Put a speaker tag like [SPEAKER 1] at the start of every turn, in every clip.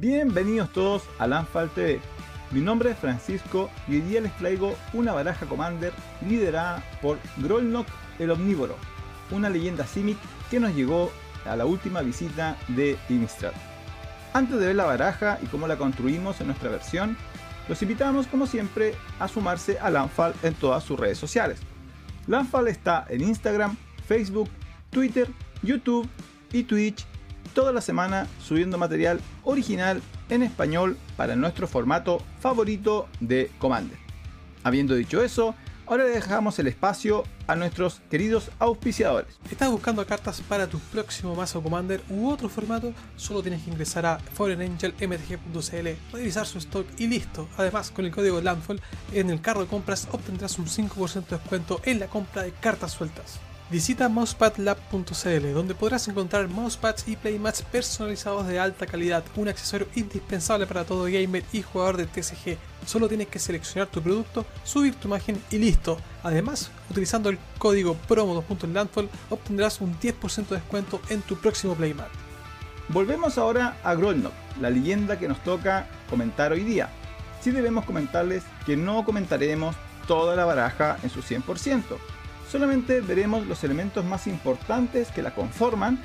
[SPEAKER 1] Bienvenidos todos a Lanfal TV. Mi nombre es Francisco y hoy día les traigo una baraja Commander liderada por Grolnok el Omnívoro, una leyenda Simic que nos llegó a la última visita de Innistrad. Antes de ver la baraja y cómo la construimos en nuestra versión, los invitamos como siempre a sumarse a Lanfal en todas sus redes sociales. Lanfal está en Instagram, Facebook, Twitter, YouTube y Twitch toda la semana subiendo material original en español para nuestro formato favorito de Commander. Habiendo dicho eso, ahora dejamos el espacio a nuestros queridos auspiciadores.
[SPEAKER 2] ¿Estás buscando cartas para tu próximo mazo Commander u otro formato? Solo tienes que ingresar a foreignangelmtg.cl, revisar su stock y listo. Además, con el código LANDFALL en el carro de compras obtendrás un 5% de descuento en la compra de cartas sueltas. Visita mousepadlab.cl donde podrás encontrar mousepads y playmats personalizados de alta calidad, un accesorio indispensable para todo gamer y jugador de TCG. Solo tienes que seleccionar tu producto, subir tu imagen y listo. Además, utilizando el código promo2.landfall obtendrás un 10% de descuento en tu próximo playmat.
[SPEAKER 1] Volvemos ahora a Grolnok, la leyenda que nos toca comentar hoy día. Sí debemos comentarles que no comentaremos toda la baraja en su 100%, solamente veremos los elementos más importantes que la conforman,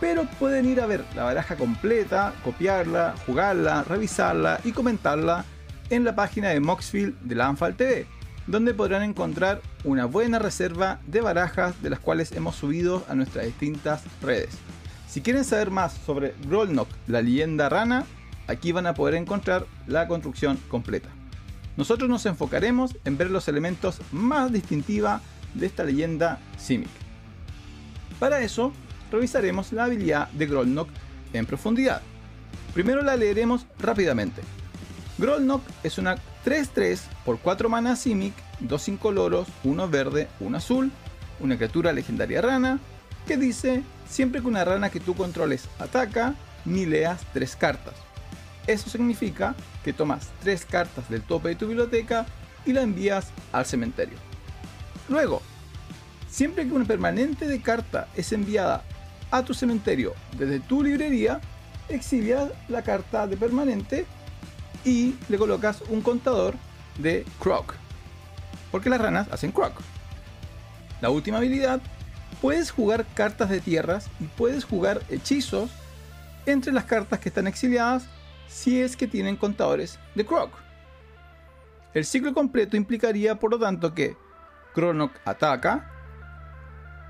[SPEAKER 1] pero pueden ir a ver la baraja completa, copiarla, jugarla, revisarla y comentarla en la página de Moxfield de la Anfal TV, donde podrán encontrar una buena reserva de barajas de las cuales hemos subido a nuestras distintas redes. Si quieren saber más sobre Grolnok, la leyenda rana, aquí van a poder encontrar la construcción completa. Nosotros nos enfocaremos en ver los elementos más distintiva de esta leyenda Simic. Para eso, revisaremos la habilidad de Grolnok en profundidad. Primero la leeremos rápidamente. Grolnok es una 3-3 por 4 mana Simic, 2 incoloros, 1 verde, 1 azul, una criatura legendaria rana, que dice, siempre que una rana que tú controles ataca, ni leas 3 cartas. Eso significa que tomas 3 cartas del tope de tu biblioteca y la envías al cementerio. Luego, siempre que una permanente de carta es enviada a tu cementerio desde tu librería, exilias la carta de permanente y le colocas un contador de Croc. Porque las ranas hacen Croc. La última habilidad, puedes jugar cartas de tierras y puedes jugar hechizos entre las cartas que están exiliadas si es que tienen contadores de Croc. El ciclo completo implicaría por lo tanto que Cronok ataca,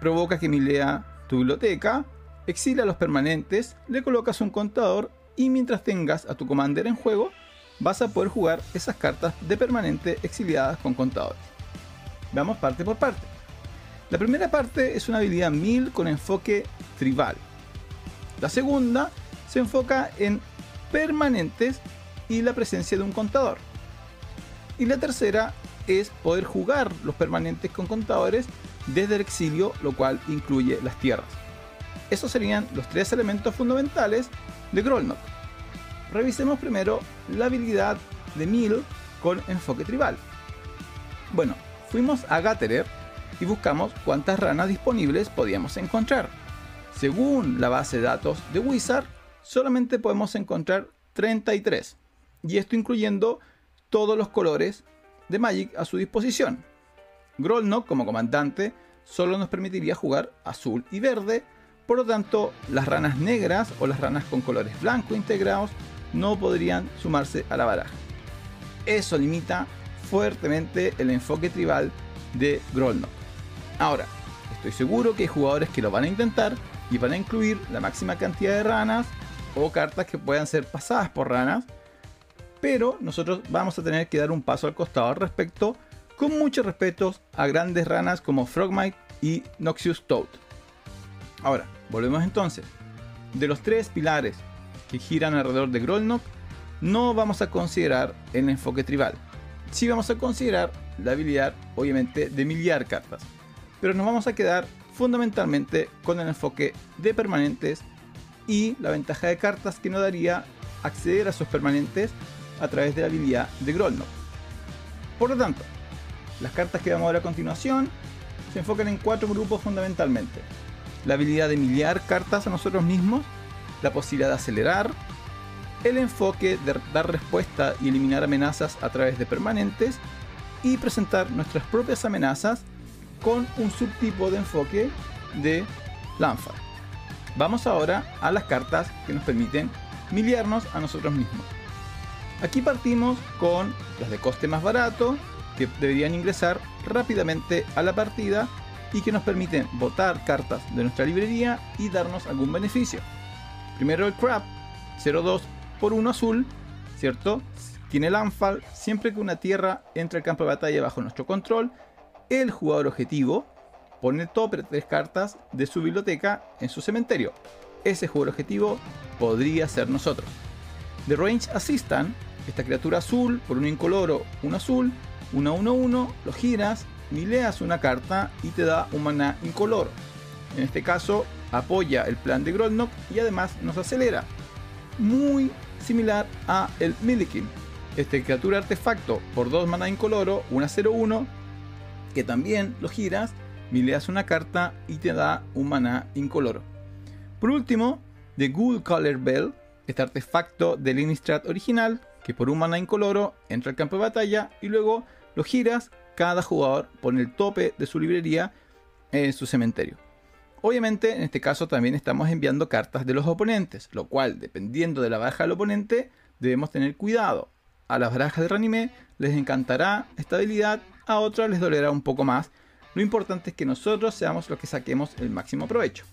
[SPEAKER 1] provoca que milea tu biblioteca, exila a los permanentes, le colocas un contador y mientras tengas a tu commander en juego, vas a poder jugar esas cartas de permanente exiliadas con contadores. Vamos parte por parte. La primera parte es una habilidad 1000 con enfoque tribal. La segunda se enfoca en permanentes y la presencia de un contador. Y la tercera es poder jugar los permanentes con contadores desde el exilio, lo cual incluye las tierras. Esos serían los tres elementos fundamentales de Grolnok. Revisemos primero la habilidad de Mil con enfoque tribal. Bueno, fuimos a Gatterer y buscamos cuántas ranas disponibles podíamos encontrar. Según la base de datos de Wizard, solamente podemos encontrar 33, y esto incluyendo todos los colores de Magic a su disposición. Grolnok como comandante solo nos permitiría jugar azul y verde, por lo tanto las ranas negras o las ranas con colores blanco integrados no podrían sumarse a la baraja. Eso limita fuertemente el enfoque tribal de Grolnok. Ahora, estoy seguro que hay jugadores que lo van a intentar y van a incluir la máxima cantidad de ranas o cartas que puedan ser pasadas por ranas pero nosotros vamos a tener que dar un paso al costado al respecto, con mucho respeto a grandes ranas como Frogmite y Noxious Toad. Ahora, volvemos entonces. De los tres pilares que giran alrededor de Grolnok, no vamos a considerar el enfoque tribal. Sí vamos a considerar la habilidad, obviamente, de miliar cartas. Pero nos vamos a quedar fundamentalmente con el enfoque de permanentes y la ventaja de cartas que nos daría acceder a esos permanentes a través de la habilidad de Grolnok. Por lo tanto, las cartas que vamos a ver a continuación se enfocan en cuatro grupos fundamentalmente. La habilidad de miliar cartas a nosotros mismos, la posibilidad de acelerar, el enfoque de dar respuesta y eliminar amenazas a través de permanentes y presentar nuestras propias amenazas con un subtipo de enfoque de Lanfar. Vamos ahora a las cartas que nos permiten miliarnos a nosotros mismos. Aquí partimos con las de coste más barato, que deberían ingresar rápidamente a la partida y que nos permiten botar cartas de nuestra librería y darnos algún beneficio. Primero el Crab, 0-2 por 1 azul, ¿cierto? Tiene Landfall, siempre que una tierra entre al campo de batalla bajo nuestro control, el jugador objetivo pone tope tres cartas de su biblioteca en su cementerio. Ese jugador objetivo podría ser nosotros. The Range Assistant, esta criatura azul por un incoloro, un azul, 1 1 1, lo giras, mileas una carta y te da un maná incoloro. En este caso, apoya el plan de Grolnok y además nos acelera. Muy similar a el Millikin. Este criatura artefacto por 2 maná incoloro, 1 0 1, que también lo giras, mileas una carta y te da un maná incoloro. Por último, The Ghoul Color Bell, este artefacto del Innistrad original, que por un maná incoloro entra al campo de batalla y luego lo giras, cada jugador pone el tope de su librería en su cementerio. Obviamente, en este caso también estamos enviando cartas de los oponentes, lo cual, dependiendo de la baraja del oponente, debemos tener cuidado. A las barajas de Ranime les encantará esta habilidad, a otras les dolerá un poco más. Lo importante es que nosotros seamos los que saquemos el máximo provecho.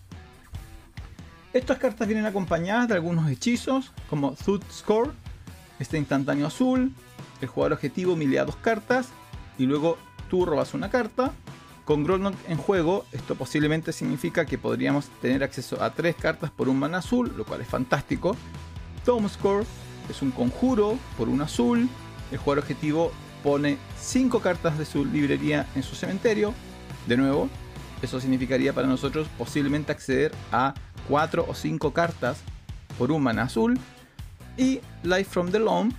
[SPEAKER 1] Estas cartas vienen acompañadas de algunos hechizos, como Thud Score, este instantáneo azul, el jugador objetivo milea dos cartas y luego tú robas una carta. Con Grolnok en juego, esto posiblemente significa que podríamos tener acceso a tres cartas por un mana azul, lo cual es fantástico. Tome Score es un conjuro por un azul. El jugador objetivo pone 5 cartas de su librería en su cementerio. De nuevo, eso significaría para nosotros posiblemente acceder a 4 o 5 cartas por un mana azul. Y Life from the Loam,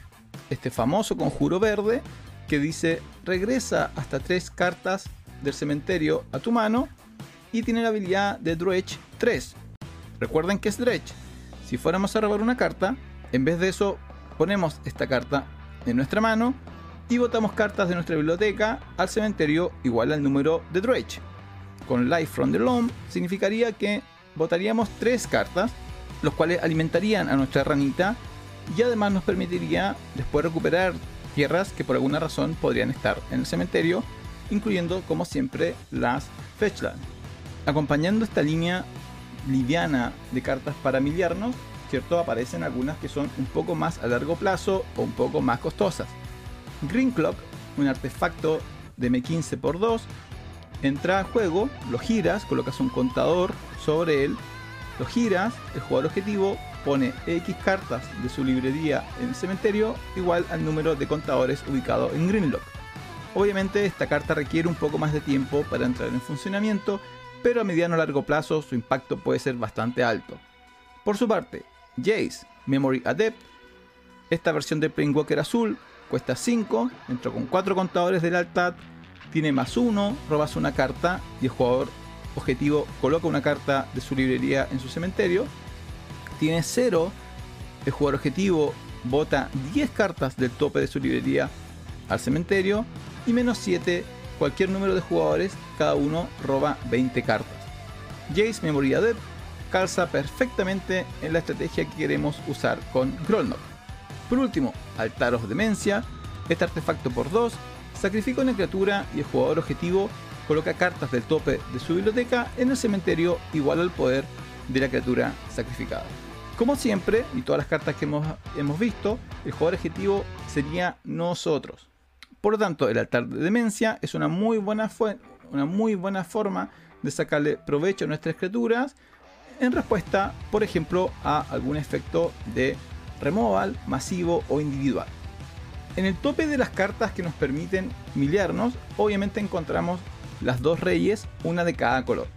[SPEAKER 1] este famoso conjuro verde que dice regresa hasta 3 cartas del cementerio a tu mano y tiene la habilidad de Dredge 3. Recuerden que es Dredge. Si fuéramos a robar una carta, en vez de eso ponemos esta carta en nuestra mano y botamos cartas de nuestra biblioteca al cementerio igual al número de Dredge. Con Life from the Loam significaría que botaríamos 3 cartas, los cuales alimentarían a nuestra ranita y además nos permitiría después recuperar tierras que por alguna razón podrían estar en el cementerio incluyendo como siempre las Fetchland. Acompañando esta línea liviana de cartas para miliarnos, ¿cierto? Aparecen algunas que son un poco más a largo plazo o un poco más costosas. Green Clock, un artefacto de M15 x 2, entra a juego, lo giras, colocas un contador sobre él, lo giras, el jugador objetivo pone X cartas de su librería en el cementerio igual al número de contadores ubicado en Greenlock. Obviamente esta carta requiere un poco más de tiempo para entrar en funcionamiento, pero a mediano o largo plazo su impacto puede ser bastante alto. Por su parte, Jace, Memory Adept, esta versión de Walker azul cuesta 5, entró con 4 contadores de lealtad, tiene más 1, robas una carta y el jugador objetivo coloca una carta de su librería en su cementerio. Tiene 0, el jugador objetivo bota 10 cartas del tope de su librería al cementerio y menos 7 cualquier número de jugadores, cada uno roba 20 cartas. Jace Memory Adept calza perfectamente en la estrategia que queremos usar con Grolnok. Por último, Altaros Demencia, este artefacto por 2, sacrifica una criatura y el jugador objetivo coloca cartas del tope de su biblioteca en el cementerio igual al poder de la criatura sacrificada. Como siempre, y todas las cartas que hemos, hemos visto, el jugador objetivo sería nosotros. Por lo tanto, el altar de demencia es una muy buena, una muy buena forma de sacarle provecho a nuestras criaturas en respuesta, por ejemplo, a algún efecto de removal, masivo o individual. En el tope de las cartas que nos permiten miliarnos, obviamente encontramos las dos reyes, una de cada color.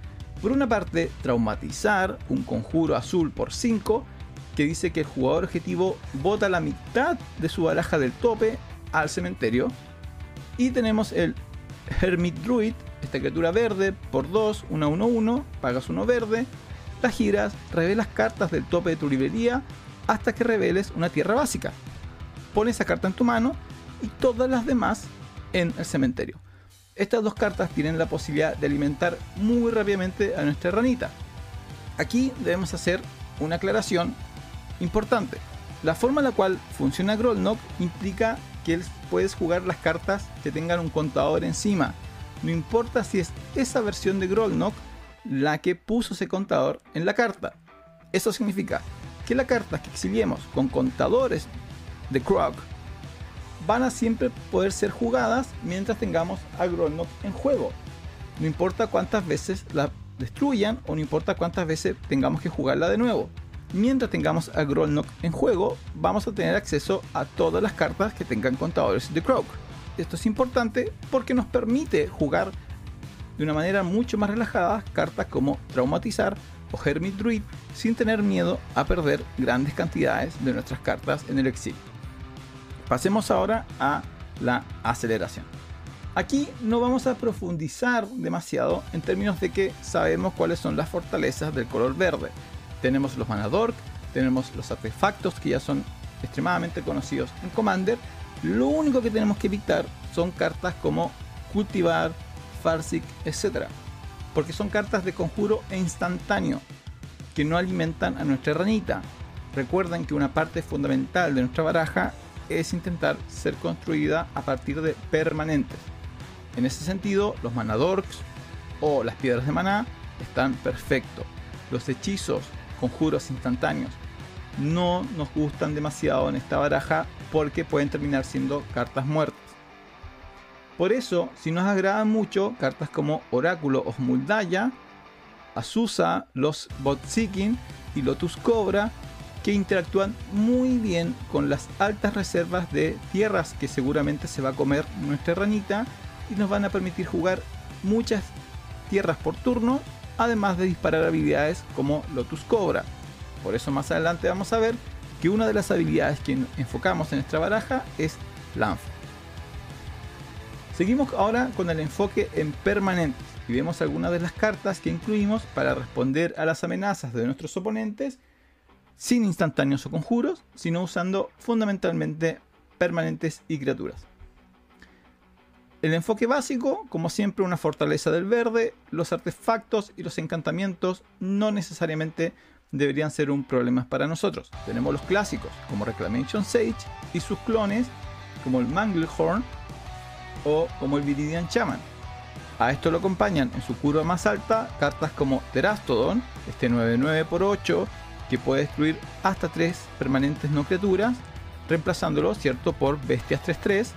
[SPEAKER 1] Por una parte, traumatizar, un conjuro azul por 5, que dice que el jugador objetivo bota la mitad de su baraja del tope al cementerio y tenemos el Hermit Druid, esta criatura verde por 2, 1 1 1, pagas uno verde, las giras, revelas cartas del tope de tu librería hasta que reveles una tierra básica. Pones esa carta en tu mano y todas las demás en el cementerio. Estas dos cartas tienen la posibilidad de alimentar muy rápidamente a nuestra ranita. Aquí debemos hacer una aclaración importante. La forma en la cual funciona Grollnock implica que puedes jugar las cartas que tengan un contador encima. No importa si es esa versión de Grollnock la que puso ese contador en la carta. Eso significa que las cartas que exiliemos con contadores de Krog van a siempre poder ser jugadas mientras tengamos a Grollnock en juego. No importa cuántas veces la destruyan o no importa cuántas veces tengamos que jugarla de nuevo. Mientras tengamos a Grollnock en juego, vamos a tener acceso a todas las cartas que tengan contadores de Croak. Esto es importante porque nos permite jugar de una manera mucho más relajada cartas como Traumatizar o Hermit Druid sin tener miedo a perder grandes cantidades de nuestras cartas en el exilio. Pasemos ahora a la aceleración. Aquí no vamos a profundizar demasiado en términos de que sabemos cuáles son las fortalezas del color verde. Tenemos los Manadork, tenemos los artefactos que ya son extremadamente conocidos en Commander. Lo único que tenemos que evitar son cartas como Cultivar, Farsic, etc. Porque son cartas de conjuro e instantáneo que no alimentan a nuestra ranita. Recuerden que una parte fundamental de nuestra baraja es intentar ser construida a partir de permanentes. En ese sentido, los manadorks o las piedras de maná están perfectos. Los hechizos, conjuros instantáneos, no nos gustan demasiado en esta baraja porque pueden terminar siendo cartas muertas. Por eso, si nos agradan mucho cartas como Oráculo o Muldaya, Azusa, los Botseeking y Lotus Cobra que interactúan muy bien con las altas reservas de tierras que seguramente se va a comer nuestra ranita y nos van a permitir jugar muchas tierras por turno, además de disparar habilidades como Lotus Cobra. Por eso más adelante vamos a ver que una de las habilidades que enfocamos en nuestra baraja es Lanfa. Seguimos ahora con el enfoque en permanentes y vemos algunas de las cartas que incluimos para responder a las amenazas de nuestros oponentes sin instantáneos o conjuros, sino usando fundamentalmente permanentes y criaturas. El enfoque básico, como siempre, una fortaleza del verde, los artefactos y los encantamientos no necesariamente deberían ser un problema para nosotros. Tenemos los clásicos como Reclamation Sage y sus clones como el Manglehorn o como el Viridian Shaman. A esto lo acompañan en su curva más alta cartas como Terastodon, este 99 x 8 que puede destruir hasta 3 permanentes no criaturas, reemplazándolo, ¿cierto?, por bestias 3-3.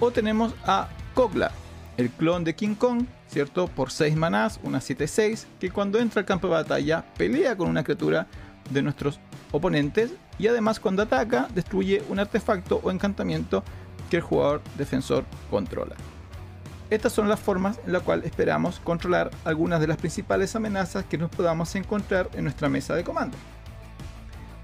[SPEAKER 1] O tenemos a Kogla, el clon de King Kong, ¿cierto?, por 6 manás, una 7-6, que cuando entra al campo de batalla pelea con una criatura de nuestros oponentes y además cuando ataca destruye un artefacto o encantamiento que el jugador defensor controla. Estas son las formas en las cuales esperamos controlar algunas de las principales amenazas que nos podamos encontrar en nuestra mesa de comando.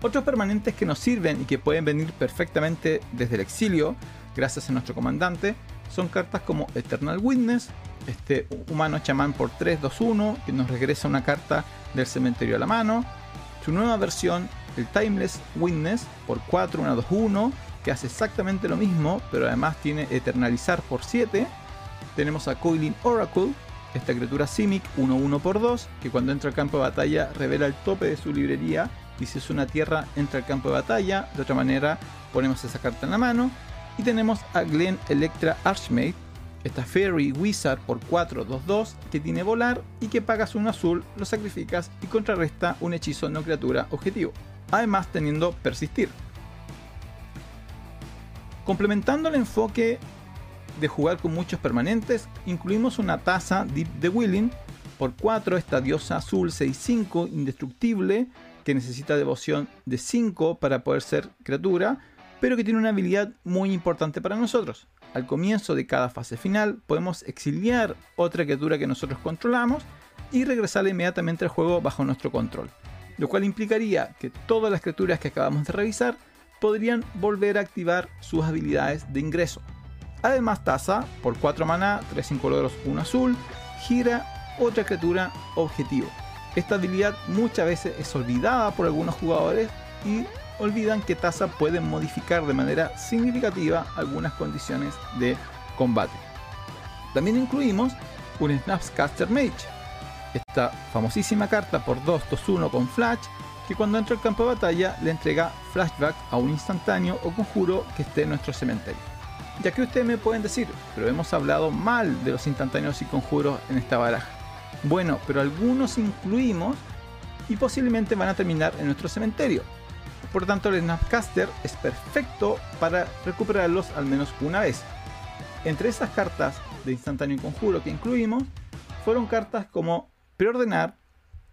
[SPEAKER 1] Otros permanentes que nos sirven y que pueden venir perfectamente desde el exilio, gracias a nuestro comandante, son cartas como Eternal Witness, este humano chamán por 3-2-1, que nos regresa una carta del cementerio a la mano. Su nueva versión, el Timeless Witness, por 4, 1, 2, 1, que hace exactamente lo mismo, pero además tiene Eternalizar por 7. Tenemos a Coiling Oracle, esta criatura Simic 1-1 por 2, que cuando entra al campo de batalla revela el tope de su librería y si es una tierra entra al campo de batalla, de otra manera ponemos esa carta en la mano. Y tenemos a Glen Electra Archmate, esta Fairy Wizard por 4-2-2 que tiene volar y que pagas un azul, lo sacrificas y contrarresta un hechizo no criatura objetivo. Además teniendo persistir. Complementando el enfoque de jugar con muchos permanentes, incluimos una taza Deep the Willing por 4, esta diosa azul 6-5 indestructible que necesita devoción de 5 para poder ser criatura, pero que tiene una habilidad muy importante para nosotros. Al comienzo de cada fase final podemos exiliar otra criatura que nosotros controlamos y regresarla inmediatamente al juego bajo nuestro control. Lo cual implicaría que todas las criaturas que acabamos de revisar podrían volver a activar sus habilidades de ingreso. Además, Taza, por 4 maná, 3 incoloros, 1 azul, gira otra criatura objetivo. Esta habilidad muchas veces es olvidada por algunos jugadores y olvidan que Taza puede modificar de manera significativa algunas condiciones de combate. También incluimos un Snapcaster Mage, esta famosísima carta por 2-2-1 con Flash, que cuando entra al campo de batalla le entrega flashback a un instantáneo o conjuro que esté en nuestro cementerio. Ya que ustedes me pueden decir, pero hemos hablado mal de los instantáneos y conjuros en esta baraja. Bueno, pero algunos incluimos y posiblemente van a terminar en nuestro cementerio. Por tanto, el Snapcaster es perfecto para recuperarlos al menos una vez. Entre esas cartas de instantáneo y conjuro que incluimos, fueron cartas como Preordenar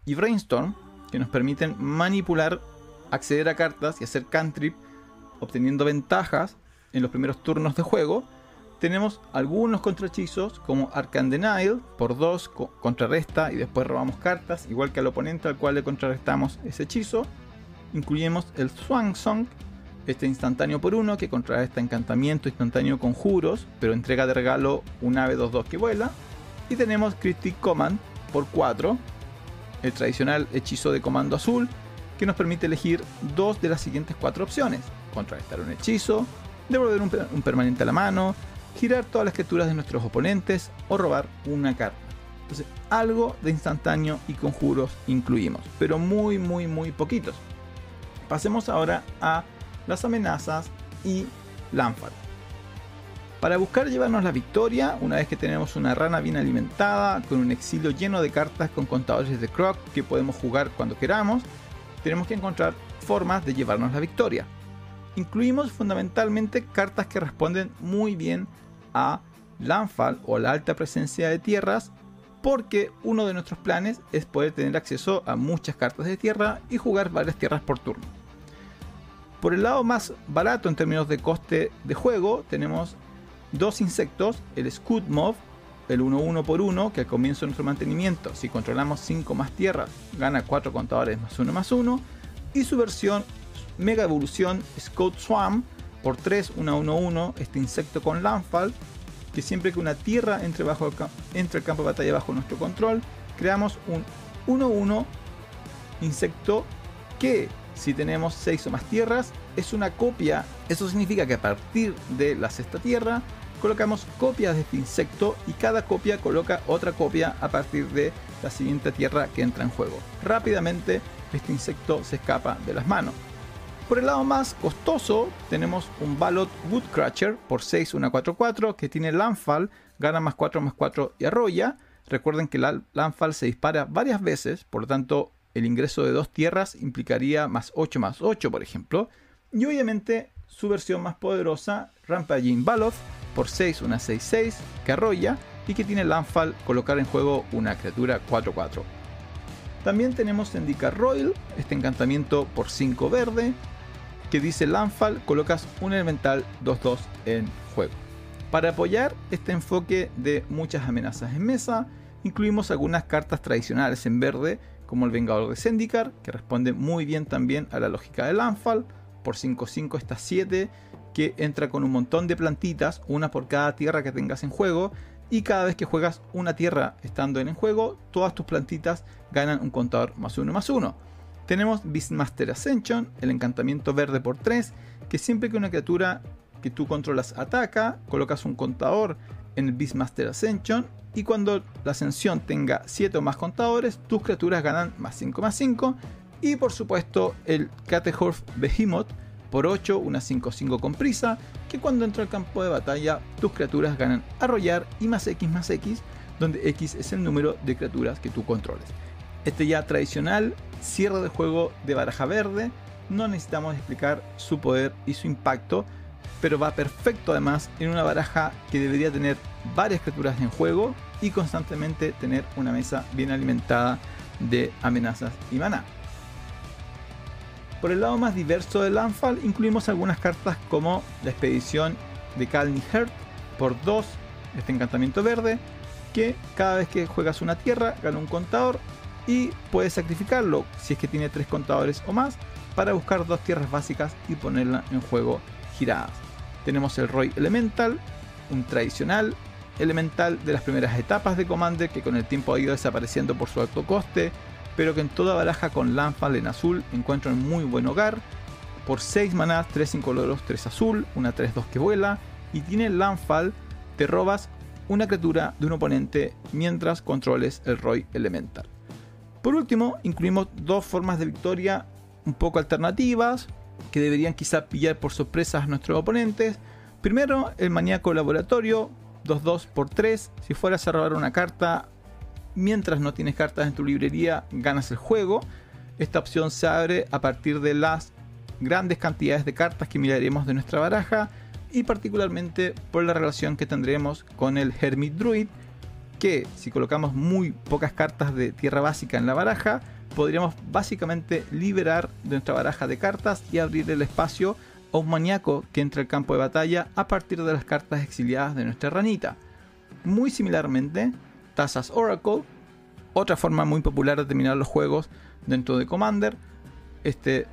[SPEAKER 1] y Brainstorm, que nos permiten manipular, acceder a cartas y hacer cantrip, obteniendo ventajas en los primeros turnos de juego. Tenemos algunos contrahechizos como Arcan Denial, por 2 contrarresta y después robamos cartas, igual que al oponente al cual le contrarrestamos ese hechizo. Incluimos el Swan Song, este instantáneo por 1 que contrarresta encantamiento instantáneo conjuros, pero entrega de regalo un ave 2-2 que vuela. Y tenemos Cryptic Command por 4, el tradicional hechizo de comando azul, que nos permite elegir dos de las siguientes cuatro opciones. Contrarrestar un hechizo, devolver un, permanente a la mano, girar todas las criaturas de nuestros oponentes o robar una carta. Entonces, algo de instantáneo y conjuros incluimos, pero muy, muy, muy poquitos. Pasemos ahora a las amenazas y Lanfal. Para buscar llevarnos la victoria, una vez que tenemos una rana bien alimentada, con un exilio lleno de cartas con contadores de Croc que podemos jugar cuando queramos, tenemos que encontrar formas de llevarnos la victoria. Incluimos fundamentalmente cartas que responden muy bien a Landfall o la alta presencia de tierras, porque uno de nuestros planes es poder tener acceso a muchas cartas de tierra y jugar varias tierras por turno. Por el lado más barato en términos de coste de juego, tenemos dos insectos, el Scoot Mob, el 1-1 por 1, que al comienzo de nuestro mantenimiento, si controlamos 5 más tierras, gana 4 contadores más 1 más 1, y su versión Mega Evolución Scout Swam por 3, 1 1 1, este insecto con Landfall, que siempre que una tierra entre, bajo entre el campo de batalla bajo nuestro control, creamos un 1-1 insecto que si tenemos 6 o más tierras es una copia. Eso significa que a partir de la sexta tierra colocamos copias de este insecto y cada copia coloca otra copia a partir de la siguiente tierra que entra en juego. Rápidamente este insecto se escapa de las manos. Por el lado más costoso tenemos un Ballot Woodcratcher por 6, 1, 4, 4 que tiene Landfall, gana más 4 más 4 y arrolla. Recuerden que el Landfall se dispara varias veces, por lo tanto el ingreso de dos tierras implicaría más 8 más 8 por ejemplo. Y obviamente su versión más poderosa, Rampaging Baloth, por 6, una 6-6, que arrolla y que tiene Landfall, colocar en juego una criatura 4-4. También tenemos Zendikar Royal, este encantamiento por 5 verde, que dice Landfall, colocas un elemental 2-2 en juego. Para apoyar este enfoque de muchas amenazas en mesa, incluimos algunas cartas tradicionales en verde, como el Vengador de Zendikar, que responde muy bien también a la lógica de Landfall, por 5-5 está 7, que entra con un montón de plantitas, una por cada tierra que tengas en juego, y cada vez que juegas una tierra estando en el juego, todas tus plantitas ganan un contador más 1 más 1. Tenemos Beastmaster Ascension, el encantamiento verde por 3, que siempre que una criatura que tú controlas ataca, colocas un contador en el Beastmaster Ascension y cuando la ascensión tenga 7 o más contadores, tus criaturas ganan más 5 más 5 y por supuesto el Catehorf Behemoth por 8, una 5-5 con prisa, que cuando entra al campo de batalla tus criaturas ganan arrollar y más X más X, donde X es el número de criaturas que tú controles. Este ya tradicional cierre de juego de baraja verde, no necesitamos explicar su poder y su impacto, pero va perfecto además en una baraja que debería tener varias criaturas en juego y constantemente tener una mesa bien alimentada de amenazas y maná. Por el lado más diverso del Landfall incluimos algunas cartas como la expedición de Calni Heart por 2, este encantamiento verde, que cada vez que juegas una tierra gana un contador y puedes sacrificarlo si es que tiene 3 contadores o más para buscar dos tierras básicas y ponerla en juego giradas. Tenemos el Roy Elemental, un tradicional elemental de las primeras etapas de Commander que con el tiempo ha ido desapareciendo por su alto coste, pero que en toda baraja con Landfall en azul encuentra un muy buen hogar. por 6 manás, 3 incoloros, 3 azul, una 3-2 que vuela y tiene Landfall, te robas una criatura de un oponente mientras controles el Roy Elemental. Por último, incluimos dos formas de victoria un poco alternativas que deberían quizá pillar por sorpresa a nuestros oponentes. Primero, el maníaco laboratorio, 2-2 por 3. Si fueras a robar una carta mientras no tienes cartas en tu librería, ganas el juego. Esta opción se abre a partir de las grandes cantidades de cartas que miraremos de nuestra baraja y particularmente por la relación que tendremos con el Hermit Druid, que si colocamos muy pocas cartas de tierra básica en la baraja, podríamos básicamente liberar de nuestra baraja de cartas y abrir el espacio a un maníaco que entre al campo de batalla a partir de las cartas exiliadas de nuestra ranita. Muy similarmente, Tazas Oracle, otra forma muy popular de terminar los juegos dentro de Commander, este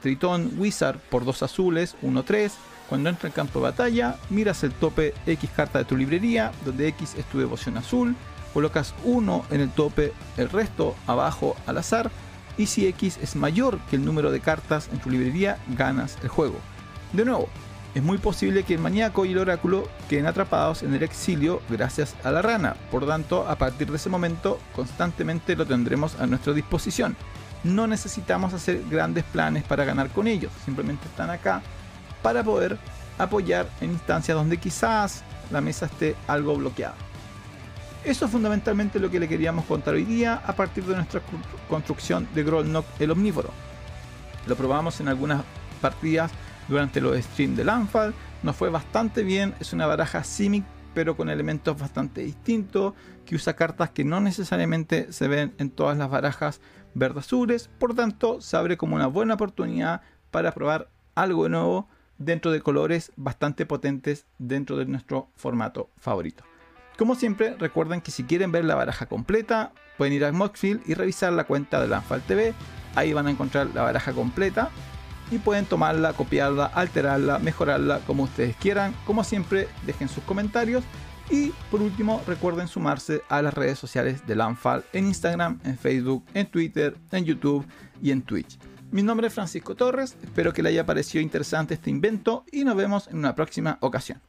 [SPEAKER 1] Tritón Wizard por dos azules, 1-3, cuando entra en campo de batalla, miras el tope X carta de tu librería, donde X es tu devoción azul, colocas uno en el tope, el resto abajo al azar, y si X es mayor que el número de cartas en tu librería, ganas el juego. De nuevo, es muy posible que el maníaco y el oráculo queden atrapados en el exilio gracias a la rana, por tanto, a partir de ese momento, constantemente lo tendremos a nuestra disposición. No necesitamos hacer grandes planes para ganar con ellos, simplemente están acá para poder apoyar en instancias donde quizás la mesa esté algo bloqueada. Eso es fundamentalmente lo que le queríamos contar hoy día a partir de nuestra construcción de Grolnok el Omnívoro. Lo probamos en algunas partidas durante los streams de Landfall, nos fue bastante bien, es una baraja Simic pero con elementos bastante distintos, que usa cartas que no necesariamente se ven en todas las barajas verde-azules, por tanto se abre como una buena oportunidad para probar algo nuevo dentro de colores bastante potentes dentro de nuestro formato favorito. Como siempre, recuerden que si quieren ver la baraja completa, pueden ir a Moxfield y revisar la cuenta de Lanfal TV. Ahí van a encontrar la baraja completa y pueden tomarla, copiarla, alterarla, mejorarla como ustedes quieran. Como siempre, dejen sus comentarios. Y por último, recuerden sumarse a las redes sociales de Lanfal en Instagram, en Facebook, en Twitter, en YouTube y en Twitch. Mi nombre es Francisco Torres, espero que le haya parecido interesante este invento y nos vemos en una próxima ocasión.